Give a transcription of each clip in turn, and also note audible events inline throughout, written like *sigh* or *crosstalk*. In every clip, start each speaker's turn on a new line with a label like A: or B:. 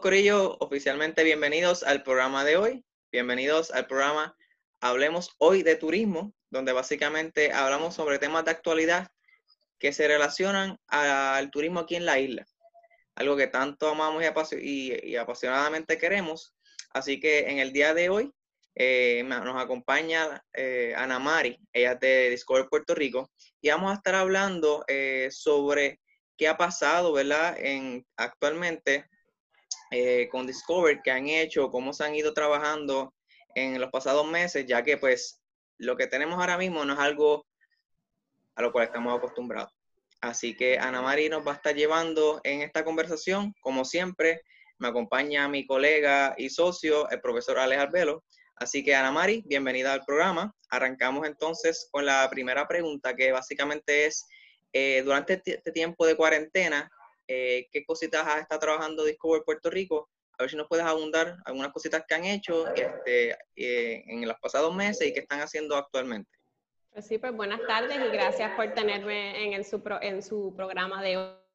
A: Corillo, oficialmente bienvenidos al programa de hoy. Bienvenidos al programa Hablemos hoy de turismo, donde básicamente hablamos sobre temas de actualidad que se relacionan al turismo aquí en la isla. Algo que tanto amamos y, apasionadamente queremos. Así que en el día de hoy eh, nos acompaña eh, Ana Mari, ella es de Discover Puerto Rico, y vamos a estar hablando eh, sobre qué ha pasado, ¿verdad? En, actualmente eh, con Discover que han hecho, cómo se han ido trabajando en los pasados meses, ya que pues lo que tenemos ahora mismo no es algo a lo cual estamos acostumbrados. Así que Ana Mari nos va a estar llevando en esta conversación, como siempre, me acompaña mi colega y socio, el profesor Alex Albelo. Así que Ana Mari, bienvenida al programa. Arrancamos entonces con la primera pregunta, que básicamente es, eh, durante este tiempo de cuarentena, eh, qué cositas estado trabajando Discover Puerto Rico. A ver si nos puedes abundar algunas cositas que han hecho este, eh, en los pasados meses y que están haciendo actualmente.
B: Pues sí, pues buenas tardes y gracias por tenerme en, su, en su programa de hoy.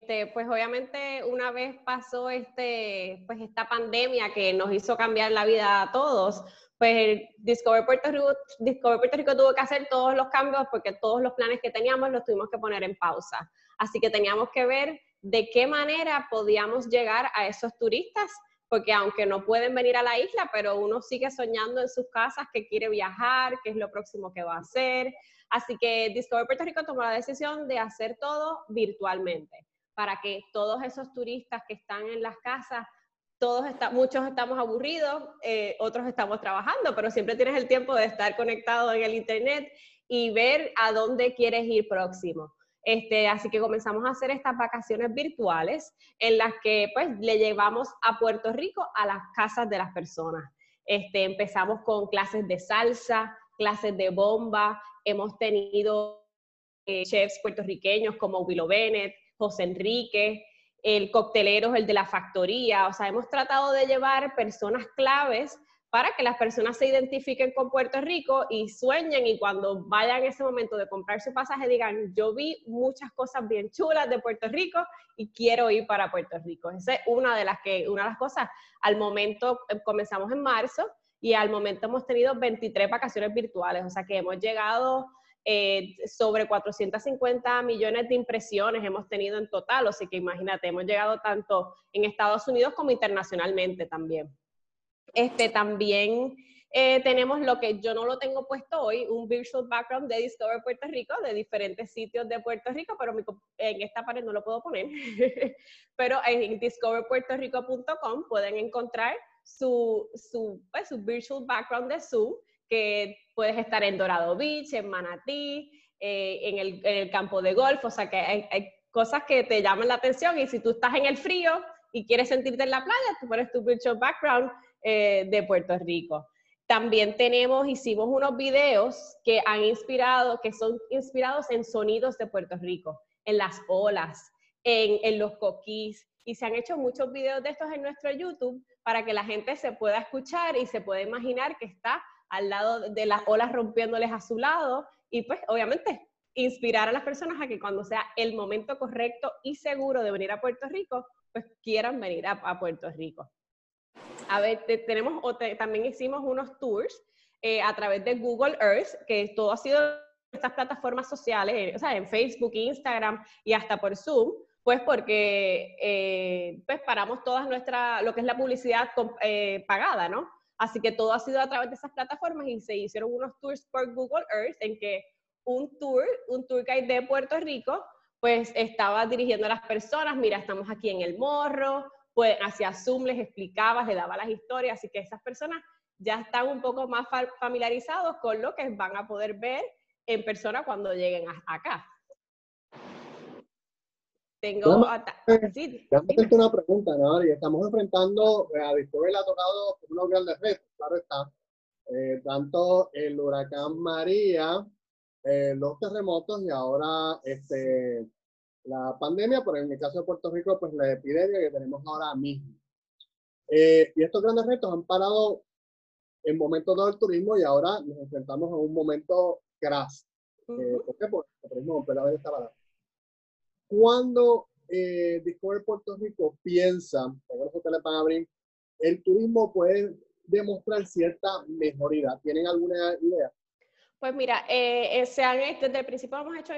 B: Este, pues obviamente una vez pasó este, pues esta pandemia que nos hizo cambiar la vida a todos, pues Discover Puerto, Rico, Discover Puerto Rico tuvo que hacer todos los cambios porque todos los planes que teníamos los tuvimos que poner en pausa. Así que teníamos que ver de qué manera podíamos llegar a esos turistas, porque aunque no pueden venir a la isla, pero uno sigue soñando en sus casas que quiere viajar, qué es lo próximo que va a hacer. Así que Discover Puerto Rico tomó la decisión de hacer todo virtualmente, para que todos esos turistas que están en las casas todos muchos estamos aburridos, eh, otros estamos trabajando, pero siempre tienes el tiempo de estar conectado en el internet y ver a dónde quieres ir próximo. Este, así que comenzamos a hacer estas vacaciones virtuales en las que pues le llevamos a Puerto Rico a las casas de las personas. Este, empezamos con clases de salsa, clases de bomba, hemos tenido eh, chefs puertorriqueños como Willow Bennett, José Enrique, el coctelero el de la factoría, o sea, hemos tratado de llevar personas claves para que las personas se identifiquen con Puerto Rico y sueñen y cuando vayan ese momento de comprar su pasaje digan, yo vi muchas cosas bien chulas de Puerto Rico y quiero ir para Puerto Rico. Esa es una de las, que, una de las cosas. Al momento eh, comenzamos en marzo y al momento hemos tenido 23 vacaciones virtuales, o sea que hemos llegado eh, sobre 450 millones de impresiones hemos tenido en total, así que imagínate, hemos llegado tanto en Estados Unidos como internacionalmente también. Este, también eh, tenemos lo que yo no lo tengo puesto hoy, un virtual background de Discover Puerto Rico, de diferentes sitios de Puerto Rico, pero en esta pared no lo puedo poner. *laughs* pero en discoverpuertorico.com pueden encontrar su, su, pues, su virtual background de Zoom, que puedes estar en Dorado Beach, en Manatí, eh, en, el, campo de golf, o sea que hay cosas que te llaman la atención y si tú estás en el frío y quieres sentirte en la playa, tú pones tu virtual background eh, de Puerto Rico. También tenemos, hicimos unos videos que han inspirado, que son inspirados en sonidos de Puerto Rico, en las olas, en, en los coquís, y se han hecho muchos videos de estos en nuestro YouTube para que la gente se pueda escuchar y se pueda imaginar que está al lado de las olas rompiéndoles a su lado y pues obviamente inspirar a las personas a que cuando sea el momento correcto y seguro de venir a Puerto Rico, pues quieran venir a Puerto Rico. A ver, tenemos, también hicimos unos tours eh, a través de Google Earth, que todo ha sido estas plataformas sociales, eh, o sea, en Facebook, Instagram y hasta por Zoom, pues porque eh, pues paramos todas nuestra, lo que es la publicidad pagada, ¿no? Así que todo ha sido a través de esas plataformas y se hicieron unos tours por Google Earth en que un tour, un tour guide de Puerto Rico, pues estaba dirigiendo a las personas, mira, estamos aquí en El Morro, pues hacia Zoom les explicaba, les daba las historias, así que esas personas ya están un poco más familiarizados con lo que van a poder ver en persona cuando lleguen acá.
C: Tengo... Sí, hacerte una pregunta, ¿no? estamos enfrentando, eh, a Discovery le ha tocado unos grandes retos, claro está. Eh, tanto el huracán María, eh, los terremotos y ahora este, la pandemia, pero en el caso de Puerto Rico, pues la epidemia que tenemos ahora mismo. Eh, y estos grandes retos han parado en momentos del turismo y ahora nos enfrentamos a un momento crash. Eh, ¿Por qué? Porque el turismo completamente está parado. ¿Cuándo eh, Discover Puerto Rico piensa, por eso les van a abrir, el turismo puede demostrar cierta mejoría. ¿Tienen alguna idea?
B: Pues mira, eh, eh, se han, desde el principio hemos hecho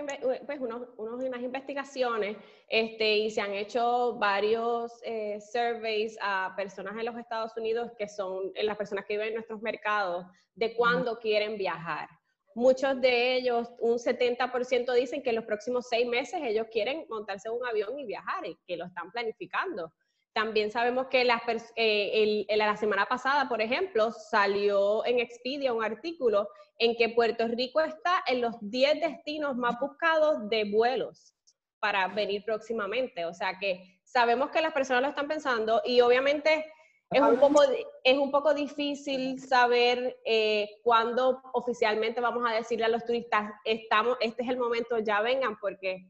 B: pues, unos, unas investigaciones este, y se han hecho varios eh, surveys a personas en los Estados Unidos que son las personas que viven en nuestros mercados de cuándo quieren viajar. Muchos de ellos, un 70% dicen que en los próximos seis meses ellos quieren montarse en un avión y viajar y que lo están planificando. También sabemos que la, eh, la semana pasada, por ejemplo, salió en Expedia un artículo en que Puerto Rico está en los 10 destinos más buscados de vuelos para venir próximamente. O sea que sabemos que las personas lo están pensando y obviamente es un poco, es un poco difícil saber eh, cuándo oficialmente vamos a decirle a los turistas, estamos, este es el momento, ya vengan, porque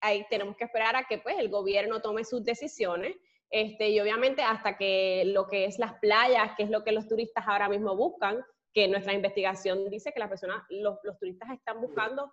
B: ahí tenemos que esperar a que pues, el gobierno tome sus decisiones este, y obviamente hasta que lo que es las playas, que es lo que los turistas ahora mismo buscan, que nuestra investigación dice que las personas, los, los turistas están buscando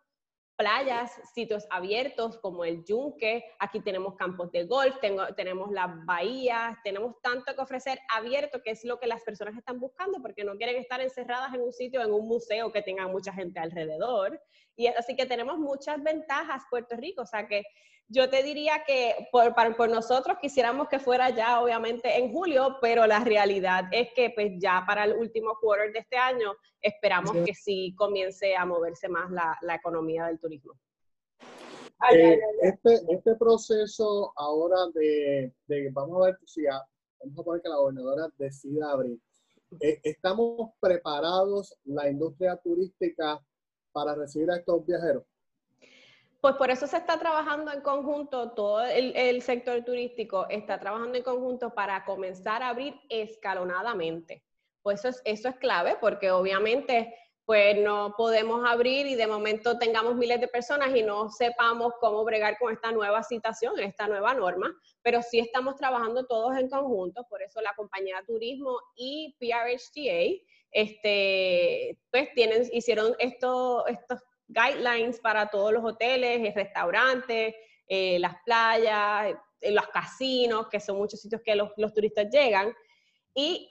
B: playas, sitios abiertos como el Yunque, aquí tenemos campos de golf, tengo, tenemos las bahías, tenemos tanto que ofrecer abierto que es lo que las personas están buscando porque no quieren estar encerradas en un sitio, en un museo que tenga mucha gente alrededor. Y así que tenemos muchas ventajas Puerto Rico, o sea que yo te diría que por, por nosotros quisiéramos que fuera ya, obviamente, en julio, pero la realidad es que pues ya para el último quarter de este año esperamos que sí comience a moverse más la, la economía del turismo.
C: Eh, este, este proceso ahora de, de, vamos a ver si vamos a poner que la gobernadora decida abrir. Eh, ¿Estamos preparados la industria turística para recibir a estos viajeros?
B: Pues por eso se está trabajando en conjunto, todo el, sector turístico está trabajando en conjunto para comenzar a abrir escalonadamente. Pues eso es, eso es clave porque obviamente pues no podemos abrir y de momento tengamos miles de personas y no sepamos cómo bregar con esta nueva situación, esta nueva norma, pero sí estamos trabajando todos en conjunto, por eso la compañía de turismo y PRHTA este, pues tienen, hicieron esto, estos guidelines para todos los hoteles, restaurantes, eh, las playas, eh, los casinos, que son muchos sitios que los, turistas llegan. Y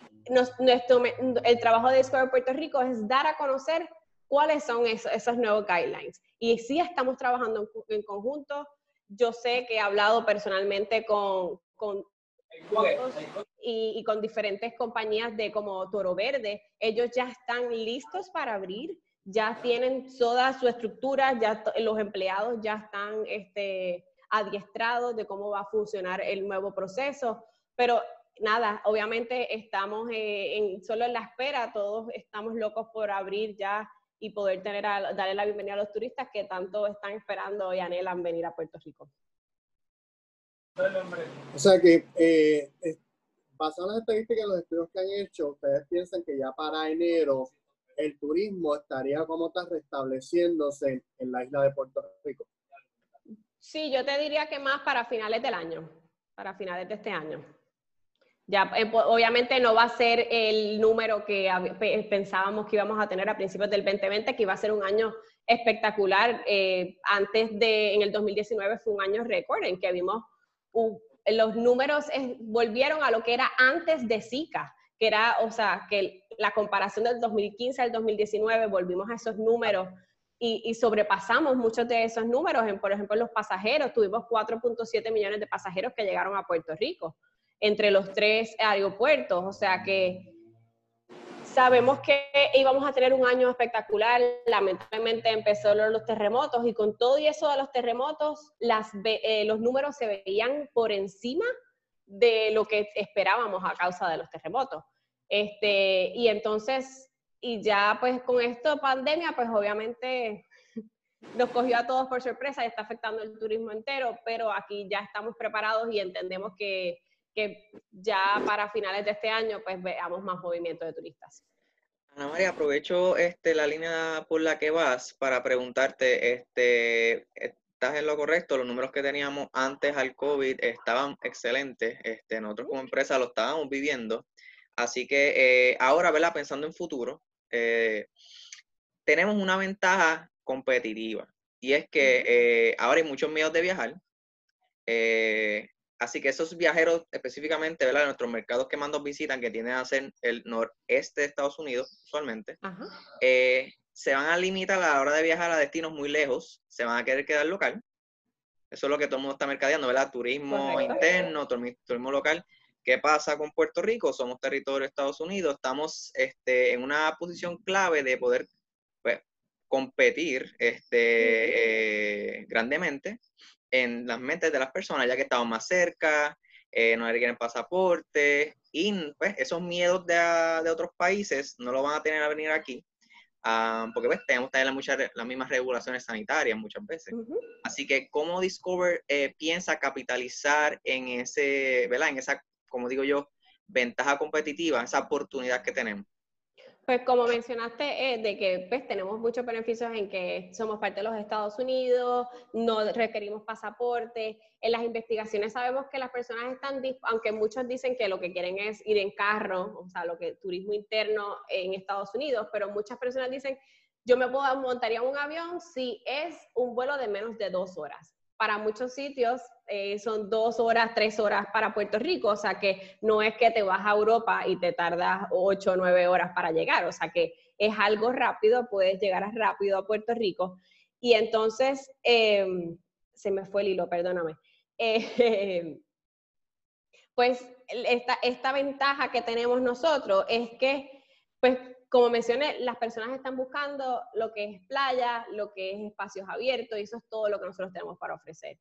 B: nuestro, el trabajo de Discover Puerto Rico es dar a conocer cuáles son esos, nuevos guidelines. Y sí estamos trabajando en, conjunto. Yo sé que he hablado personalmente con, con y, y, con diferentes compañías de como Toro Verde. Ellos ya están listos para abrir ya tienen toda su estructura, ya los empleados ya están este, adiestrados de cómo va a funcionar el nuevo proceso, pero nada, obviamente estamos eh, en, solo en la espera, todos estamos locos por abrir ya y poder tener a, darle la bienvenida a los turistas que tanto están esperando y anhelan venir a Puerto Rico.
C: O sea que, eh, basado en las estadísticas y los estudios que han hecho, ustedes piensan que ya para enero el turismo estaría como está restableciéndose en la isla de Puerto Rico?
B: Sí, yo te diría que más para finales del año, para finales de este año. Ya, eh, obviamente no va a ser el número que pensábamos que íbamos a tener a principios del 2020, que iba a ser un año espectacular. Eh, antes de, en el 2019 fue un año récord en que vimos los números volvieron a lo que era antes de Zika que era, o sea, que la comparación del 2015 al 2019 volvimos a esos números y, sobrepasamos muchos de esos números. En, por ejemplo, los pasajeros, tuvimos 4.7 millones de pasajeros que llegaron a Puerto Rico entre los tres aeropuertos, o sea que sabemos que íbamos a tener un año espectacular, lamentablemente empezó los terremotos y con todo y eso de los terremotos, eh, los números se veían por encima de lo que esperábamos a causa de los terremotos. Este, y entonces, y ya pues con esto pandemia, pues obviamente *laughs* nos cogió a todos por sorpresa y está afectando el turismo entero, pero aquí ya estamos preparados y entendemos que, que ya para finales de este año pues veamos más movimiento de turistas.
A: Ana María, aprovecho este, la línea por la que vas para preguntarte, este, estás en lo correcto, los números que teníamos antes al COVID estaban excelentes, este, nosotros como empresa lo estábamos viviendo, así que eh, ahora, ¿verdad? Pensando en futuro, eh, tenemos una ventaja competitiva y es que eh, ahora hay muchos miedos de viajar, así que esos viajeros específicamente, ¿verdad? Nuestros mercados que más nos visitan, que tienen a ser el noreste de Estados Unidos, usualmente, se van a limitar a la hora de viajar a destinos muy lejos, se van a querer quedar local. Eso es lo que todo el mundo está mercadeando, ¿verdad? Turismo interno, turismo local. ¿Qué pasa con Puerto Rico? Somos territorio de Estados Unidos, estamos este, en una posición clave de poder pues, competir este, eh, grandemente en las mentes de las personas, ya que estamos más cerca, eh, no requieren pasaporte, y pues, esos miedos de, de, otros países no lo van a tener a venir aquí, ah, porque pues, tenemos también muchas, las mismas regulaciones sanitarias muchas veces. Así que, ¿cómo Discover eh, piensa capitalizar en ese, ¿verdad? En esa como digo yo, ventaja competitiva, esa oportunidad que tenemos?
B: Pues como mencionaste, eh, de que pues, tenemos muchos beneficios en que somos parte de los Estados Unidos, no requerimos pasaporte. En las investigaciones sabemos que las personas están, aunque muchos dicen que lo que quieren es ir en carro, o sea, lo que turismo interno en Estados Unidos, pero muchas personas dicen, yo me puedo montaría un avión si es un vuelo de menos de dos horas para muchos sitios eh, son dos horas, tres horas para Puerto Rico, o sea que no es que te vas a Europa y te tardas ocho o nueve horas para llegar, o sea que es algo rápido, puedes llegar rápido a Puerto Rico. Y entonces, em, se me fue el hilo, perdóname. *laughs* Eh, pues esta, esta ventaja que tenemos nosotros es que, pues como mencioné, las personas están buscando lo que es playa, lo que es espacios abiertos, y eso es todo lo que nosotros tenemos para ofrecer.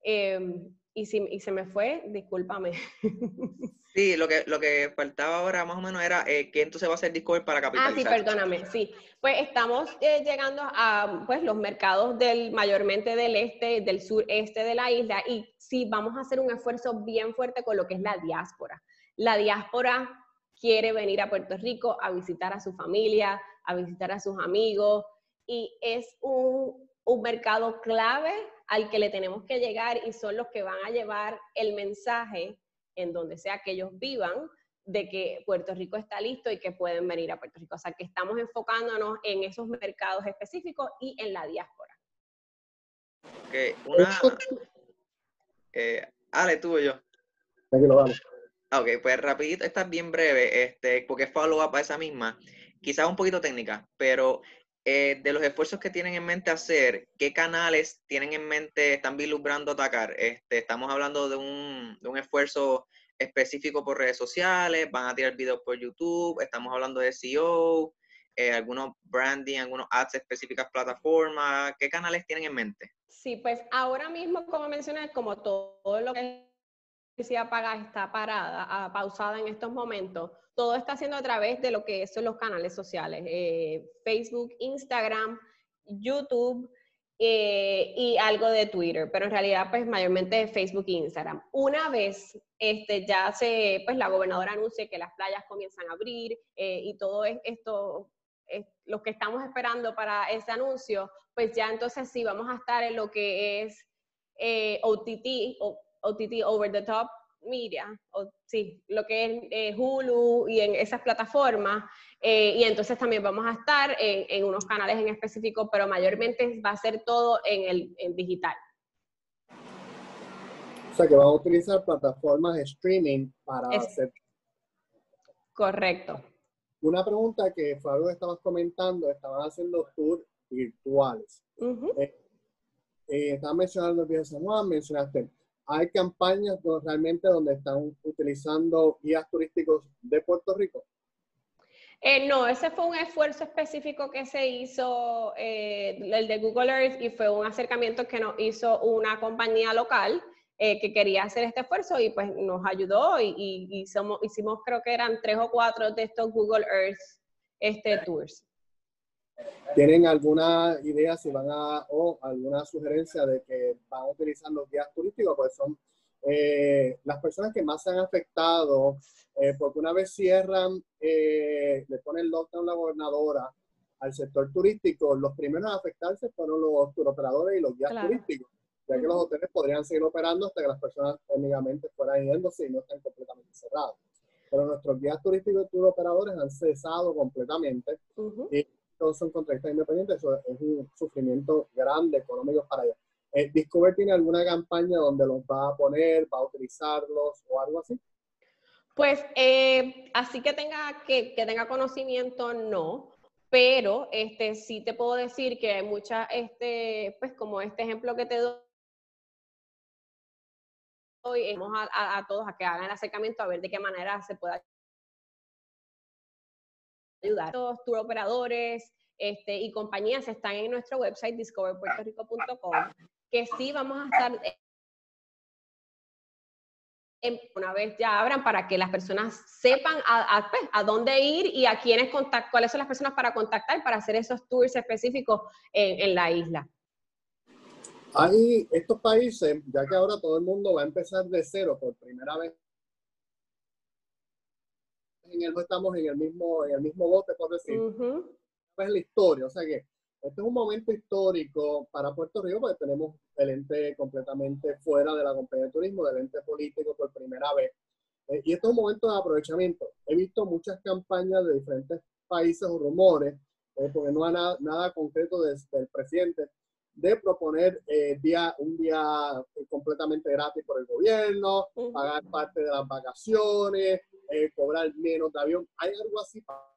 B: Em, y, si, y se me fue, discúlpame. *laughs*
A: Sí, lo que, lo que faltaba ahora más o menos era eh, que entonces va a ser Discover para capitalizar.
B: Ah, sí, perdóname, sí. Pues estamos eh, llegando a pues, los mercados del mayormente del este, del sureste de la isla y sí, vamos a hacer un esfuerzo bien fuerte con lo que es la diáspora. La diáspora quiere venir a Puerto Rico a visitar a su familia, a visitar a sus amigos y es un, mercado clave al que le tenemos que llegar y son los que van a llevar el mensaje en donde sea que ellos vivan de que Puerto Rico está listo y que pueden venir a Puerto Rico. O sea, que estamos enfocándonos en esos mercados específicos y en la diáspora.
A: Ok, una... Eh, Ale, tú y yo.
C: Aquí lo vamos.
A: Ah, ok, pues rapidito, esta es bien breve, este, porque es follow-up a esa misma, quizás un poquito técnica, pero eh, de los esfuerzos que tienen en mente hacer, ¿qué canales tienen en mente, están vislumbrando atacar? Este, estamos hablando de un, de un esfuerzo específico por redes sociales, van a tirar videos por YouTube, estamos hablando de SEO, eh, algunos branding, algunos ads específicas plataformas, ¿qué canales tienen en mente?
B: Sí, pues ahora mismo, como mencioné, como todo lo que publicidad paga está parada, ah, pausada en estos momentos, todo está haciendo a través de lo que son los canales sociales, eh, Facebook, Instagram, YouTube eh, y algo de Twitter, pero en realidad pues mayormente Facebook e Instagram. Una vez este, ya se, pues la gobernadora anuncie que las playas comienzan a abrir eh, y todo esto, lo que estamos esperando para ese anuncio, pues ya entonces sí vamos a estar en lo que es OTT, o OTT, Over the Top Media, o sí, lo que es eh, Hulu y en esas plataformas. Eh, y entonces también vamos a estar en, unos canales en específico, pero mayormente va a ser todo en el digital.
C: O sea que van a utilizar plataformas de streaming para hacer.
B: Correcto.
C: Una pregunta que fue algo que estabas comentando, estaban haciendo tours virtuales. Eh, estabas mencionando el Viejo San Juan, mencionaste ¿Hay campañas realmente donde están utilizando guías turísticos de Puerto Rico?
B: Eh, no, ese fue un esfuerzo específico que se hizo, eh, el de Google Earth, y fue un acercamiento que nos hizo una compañía local eh, que quería hacer este esfuerzo y pues nos ayudó y, y, hicimos, creo que eran tres o cuatro de estos Google Earth este, tours.
C: ¿Tienen alguna idea si van a, o alguna sugerencia de que van a utilizar los guías turísticos? Pues son eh, las personas que más se han afectado, eh, porque una vez cierran, eh, le ponen lockdown la gobernadora al sector turístico, los primeros a afectarse fueron los turoperadores y los guías turísticos, ya que los hoteles podrían seguir operando hasta que las personas técnicamente fueran yéndose y no estén completamente cerrados. Pero nuestros guías turísticos y turoperadores han cesado completamente y todos son contratistas independientes, eso es un sufrimiento grande económico para ellos. Eh, ¿Discover tiene alguna campaña donde los va a poner, va a utilizarlos o algo así?
B: Pues eh, así que tenga, que, que, tenga conocimiento, no, pero este, sí te puedo decir que hay muchas, este, pues como este ejemplo que te doy, vamos a, a, todos a que hagan el acercamiento a ver de qué manera se puede ayudar. Los tour operadores este, y compañías están en nuestro website discoverpuertorico.com, que sí vamos a estar una vez ya abran para que las personas sepan a, pues, a, dónde ir y a quiénes contactar, cuáles son las personas para contactar para hacer esos tours específicos en, en la isla.
C: Hay estos países, ya que ahora todo el mundo va a empezar de cero por primera vez. En el, estamos en el mismo, en el mismo bote, por decir. Es la historia, o sea que este es un momento histórico para Puerto Rico porque tenemos el ente completamente fuera de la compañía de turismo, del ente político por primera vez. Eh, y este es un momento de aprovechamiento. He visto muchas campañas de diferentes países o rumores, eh, porque no hay nada, nada concreto desde el presidente, de proponer eh, día, un día completamente gratis por el gobierno, pagar parte de las vacaciones, cobrar menos de avión. ¿Hay algo así pasar?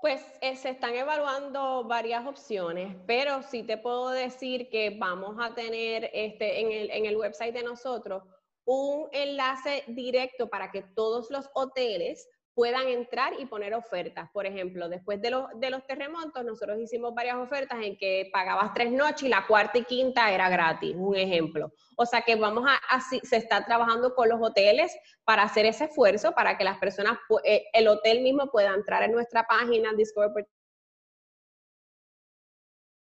B: Pues eh, se están evaluando varias opciones, pero sí te puedo decir que vamos a tener este, en, el, en el website de nosotros un enlace directo para que todos los hoteles puedan entrar y poner ofertas. Por ejemplo, después de los, de terremotos, nosotros hicimos varias ofertas en que pagabas tres noches y la cuarta y quinta era gratis, un ejemplo. O sea que vamos a, así, se está trabajando con los hoteles para hacer ese esfuerzo, para que las personas, eh, el hotel mismo pueda entrar en nuestra página Discover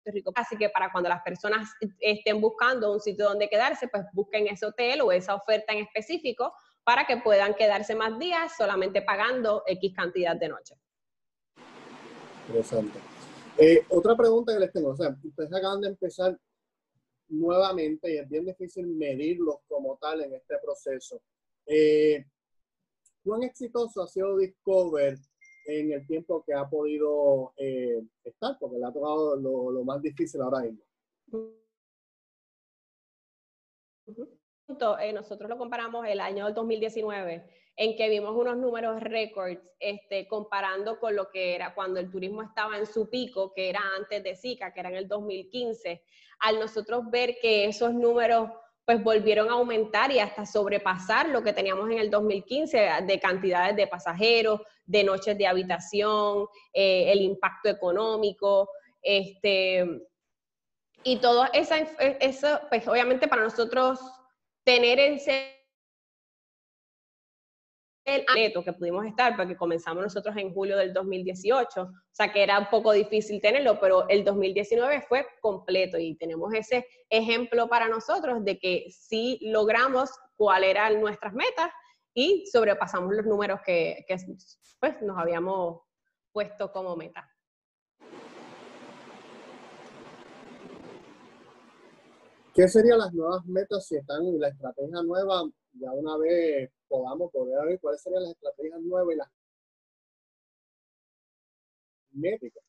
B: Rico. Así que para cuando las personas estén buscando un sitio donde quedarse, pues busquen ese hotel o esa oferta en específico para que puedan quedarse más días solamente pagando X cantidad de noches.
C: Interesante. Eh, otra pregunta que les tengo, o sea, ustedes acaban de empezar nuevamente y es bien difícil medirlos como tal en este proceso. Eh, ¿Cuán exitoso ha sido Discover en el tiempo que ha podido eh, estar? Porque le ha tocado lo, lo más difícil ahora mismo.
B: Eh, nosotros lo comparamos el año 2019, en que vimos unos números récords este, comparando con lo que era cuando el turismo estaba en su pico, que era antes de Zika, que era en el 2015, al nosotros ver que esos números pues volvieron a aumentar y hasta sobrepasar lo que teníamos en el 2015 de cantidades de pasajeros, de noches de habitación, eh, el impacto económico, este, y todo esa, eso, pues obviamente para nosotros tener ese el neto que pudimos estar, porque comenzamos nosotros en julio del 2018, o sea que era un poco difícil tenerlo, pero el 2019 fue completo y tenemos ese ejemplo para nosotros de que sí logramos cuáles eran nuestras metas y sobrepasamos los números que, que pues, nos habíamos puesto como meta.
C: ¿Qué serían las nuevas metas si están en la estrategia nueva? Ya una vez podamos poder ver cuáles serían las estrategias nuevas y las métricas.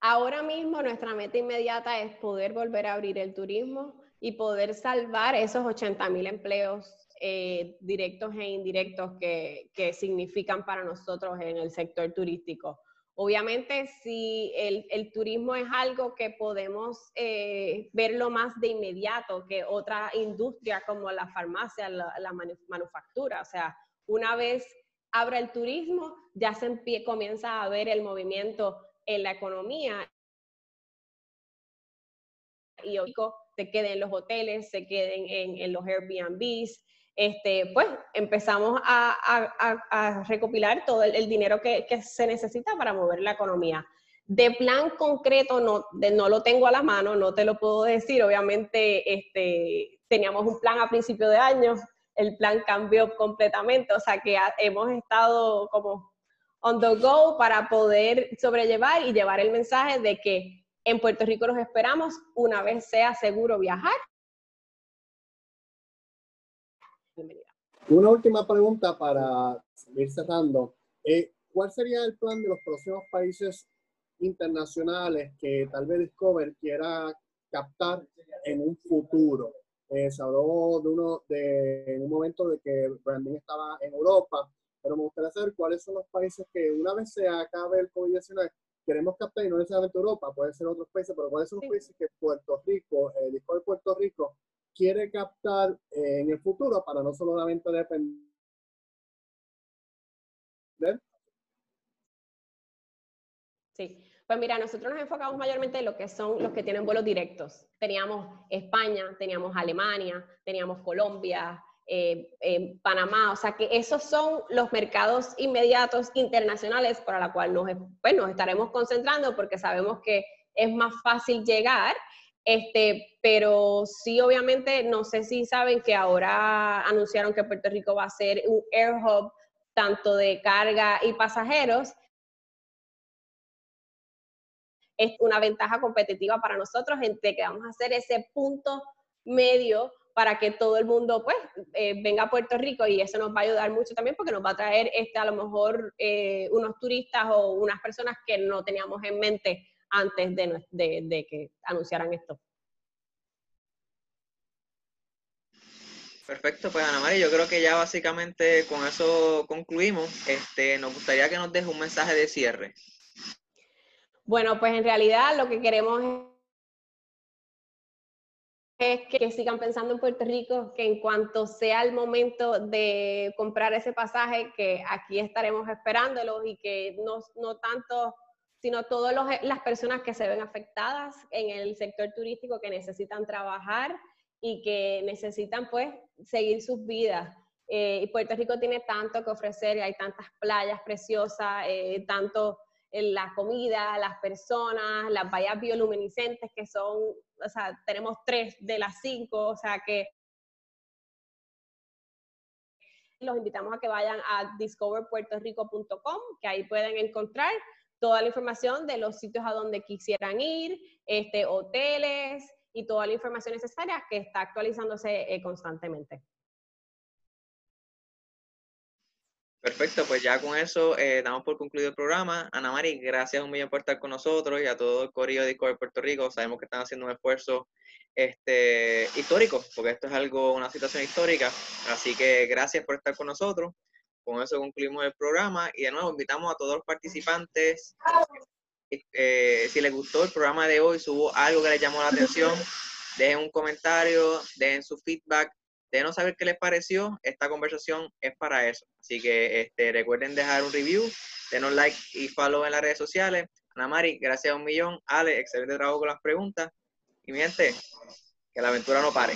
B: Ahora mismo nuestra meta inmediata es poder volver a abrir el turismo y poder salvar esos 80 mil empleos eh, directos e indirectos que significan para nosotros en el sector turístico. Obviamente, si el, turismo es algo que podemos eh, verlo más de inmediato que otra industria como la farmacia, la, manufactura, o sea, una vez abra el turismo, ya se comienza a ver el movimiento en la economía. Y se queden en los hoteles, se queden en, en los Airbnbs, este, pues empezamos a, recopilar todo el, dinero que, se necesita para mover la economía. De plan concreto no, no lo tengo a la mano, no te lo puedo decir. Obviamente este, teníamos un plan a principio de año, el plan cambió completamente, o sea que hemos estado como on the go para poder sobrellevar y llevar el mensaje de que en Puerto Rico los esperamos una vez sea seguro viajar
C: Una última pregunta para ir cerrando. Eh, ¿Cuál sería el plan de los próximos países internacionales que tal vez Discover quiera captar en un futuro. Eh, se habló de uno de un momento de que Branding estaba en Europa, pero me gustaría saber cuáles son los países que una vez se acabe el COVID-19 queremos captar, y no necesariamente Europa, puede ser otros países, pero cuáles son los países que Puerto Rico, el disco de Puerto Rico, quiere captar eh, en el futuro para no solamente depender.
B: Sí, pues mira, nosotros nos enfocamos mayormente en lo que son los que tienen vuelos directos. Teníamos España, teníamos Alemania, teníamos Colombia, eh, Panamá, o sea que esos son los mercados inmediatos internacionales para la cual nos, pues, nos estaremos concentrando porque sabemos que es más fácil llegar, este, pero sí obviamente no sé si saben que ahora anunciaron que Puerto Rico va a ser un air hub tanto de carga y pasajeros. Es una ventaja competitiva para nosotros entre que vamos a hacer ese punto medio para que todo el mundo pues eh, venga a Puerto Rico y eso nos va a ayudar mucho también porque nos va a traer este, a lo mejor eh, unos turistas o unas personas que no teníamos en mente antes de, de, que anunciaran esto.
A: Perfecto, pues Ana María, yo creo que ya básicamente con eso concluimos. Este, nos gustaría que nos deje un mensaje de cierre.
B: Bueno, pues en realidad lo que queremos es es que sigan pensando en Puerto Rico, que en cuanto sea el momento de comprar ese pasaje, que aquí estaremos esperándolos y que no, no tanto, sino todas las personas que se ven afectadas en el sector turístico que necesitan trabajar y que necesitan pues seguir sus vidas. Eh, y Puerto Rico tiene tanto que ofrecer, hay tantas playas preciosas, eh, tanto la comida, las personas, las vallas bioluminiscentes que son, o sea, tenemos tres de las cinco, o sea que los invitamos a que vayan a discoverpuertorico.com, que ahí pueden encontrar toda la información de los sitios a donde quisieran ir, este, hoteles y toda la información necesaria que está actualizándose eh, constantemente.
A: Perfecto, pues ya con eso eh, damos por concluido el programa. Ana Mari, gracias un millón por estar con nosotros y a todo el correo de Puerto Rico. Sabemos que están haciendo un esfuerzo este, histórico, porque esto es algo, una situación histórica. Así que gracias por estar con nosotros. Con eso concluimos el programa y de nuevo invitamos a todos los participantes. Eh, si les gustó el programa de hoy, subo algo que les llamó la atención, dejen un comentario, dejen su feedback no saber qué les pareció. Esta conversación es para eso. Así que este, recuerden dejar un review, denos like y follow en las redes sociales. Ana Mari, gracias un millón. Ale, excelente trabajo con las preguntas. Y mi gente, que la aventura no pare.